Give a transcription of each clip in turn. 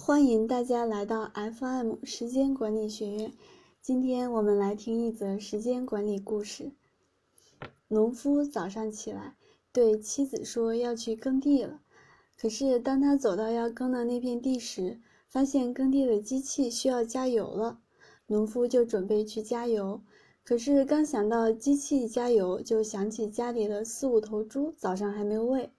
欢迎大家来到 FM 时间管理学院。今天我们来听一则时间管理故事。农夫早上起来，对妻子说要去耕地了。可是当他走到要耕的那片地时，发现耕地的机器需要加油了。农夫就准备去加油，可是刚想到机器加油，就想起家里的四五头猪早上还没喂。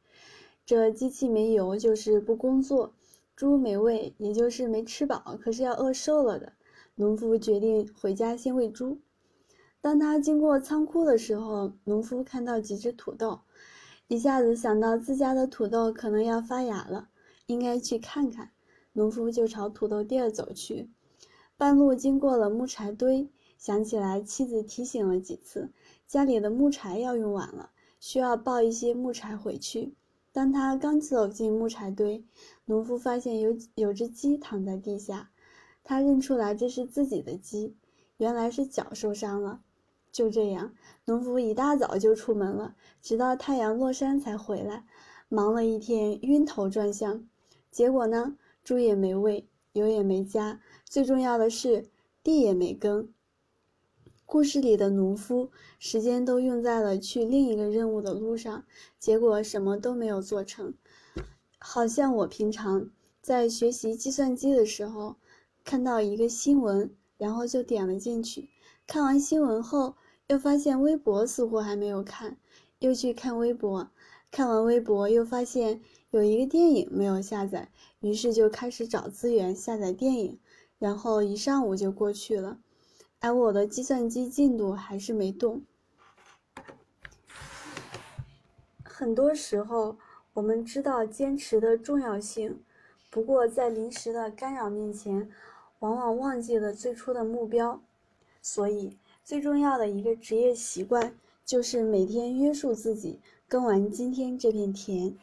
这机器没油就是不工作。猪没喂，也就是没吃饱，可是要饿瘦了的。农夫决定回家先喂猪。当他经过仓库的时候，农夫看到几只土豆，一下子想到自家的土豆可能要发芽了，应该去看看。农夫就朝土豆地儿走去。半路经过了木柴堆，想起来妻子提醒了几次，家里的木柴要用完了，需要抱一些木柴回去。当他刚走进木柴堆，农夫发现有有只鸡躺在地下，他认出来这是自己的鸡，原来是脚受伤了。就这样，农夫一大早就出门了，直到太阳落山才回来，忙了一天，晕头转向。结果呢，猪也没喂，油也没加，最重要的是地也没耕。故事里的农夫时间都用在了去另一个任务的路上，结果什么都没有做成。好像我平常在学习计算机的时候，看到一个新闻，然后就点了进去。看完新闻后，又发现微博似乎还没有看，又去看微博。看完微博，又发现有一个电影没有下载，于是就开始找资源下载电影，然后一上午就过去了。而我的计算机进度还是没动。很多时候，我们知道坚持的重要性，不过在临时的干扰面前，往往忘记了最初的目标。所以，最重要的一个职业习惯，就是每天约束自己，耕完今天这片田。